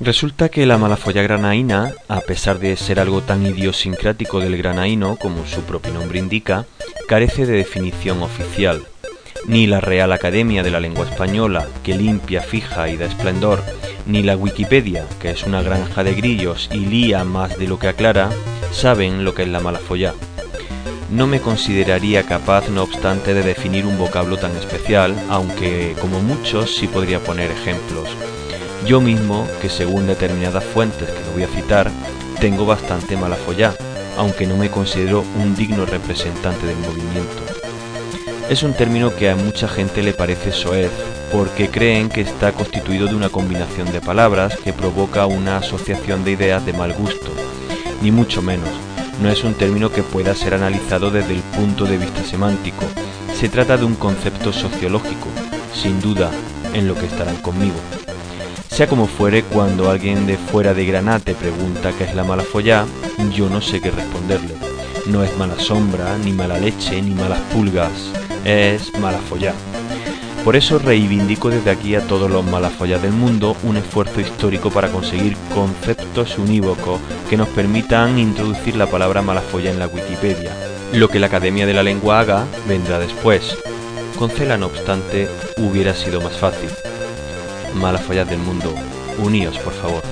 Resulta que la malafolla granaína, a pesar de ser algo tan idiosincrático del granaíno como su propio nombre indica, carece de definición oficial. Ni la Real Academia de la Lengua Española, que limpia, fija y da esplendor, ni la Wikipedia, que es una granja de grillos y lía más de lo que aclara, saben lo que es la malafolla. No me consideraría capaz, no obstante, de definir un vocablo tan especial, aunque como muchos sí podría poner ejemplos. Yo mismo, que según determinadas fuentes que no voy a citar, tengo bastante mala folla, aunque no me considero un digno representante del movimiento. Es un término que a mucha gente le parece soez, porque creen que está constituido de una combinación de palabras que provoca una asociación de ideas de mal gusto, ni mucho menos. No es un término que pueda ser analizado desde el punto de vista semántico. Se trata de un concepto sociológico, sin duda, en lo que estarán conmigo. Sea como fuere, cuando alguien de fuera de Granate pregunta qué es la mala follá, yo no sé qué responderle. No es mala sombra, ni mala leche, ni malas pulgas, es mala follá. Por eso reivindico desde aquí a todos los malafollas del mundo un esfuerzo histórico para conseguir conceptos unívocos que nos permitan introducir la palabra malafolla en la Wikipedia. Lo que la Academia de la Lengua haga vendrá después. Con Cela, no obstante, hubiera sido más fácil malafalladas del mundo. Uníos, por favor.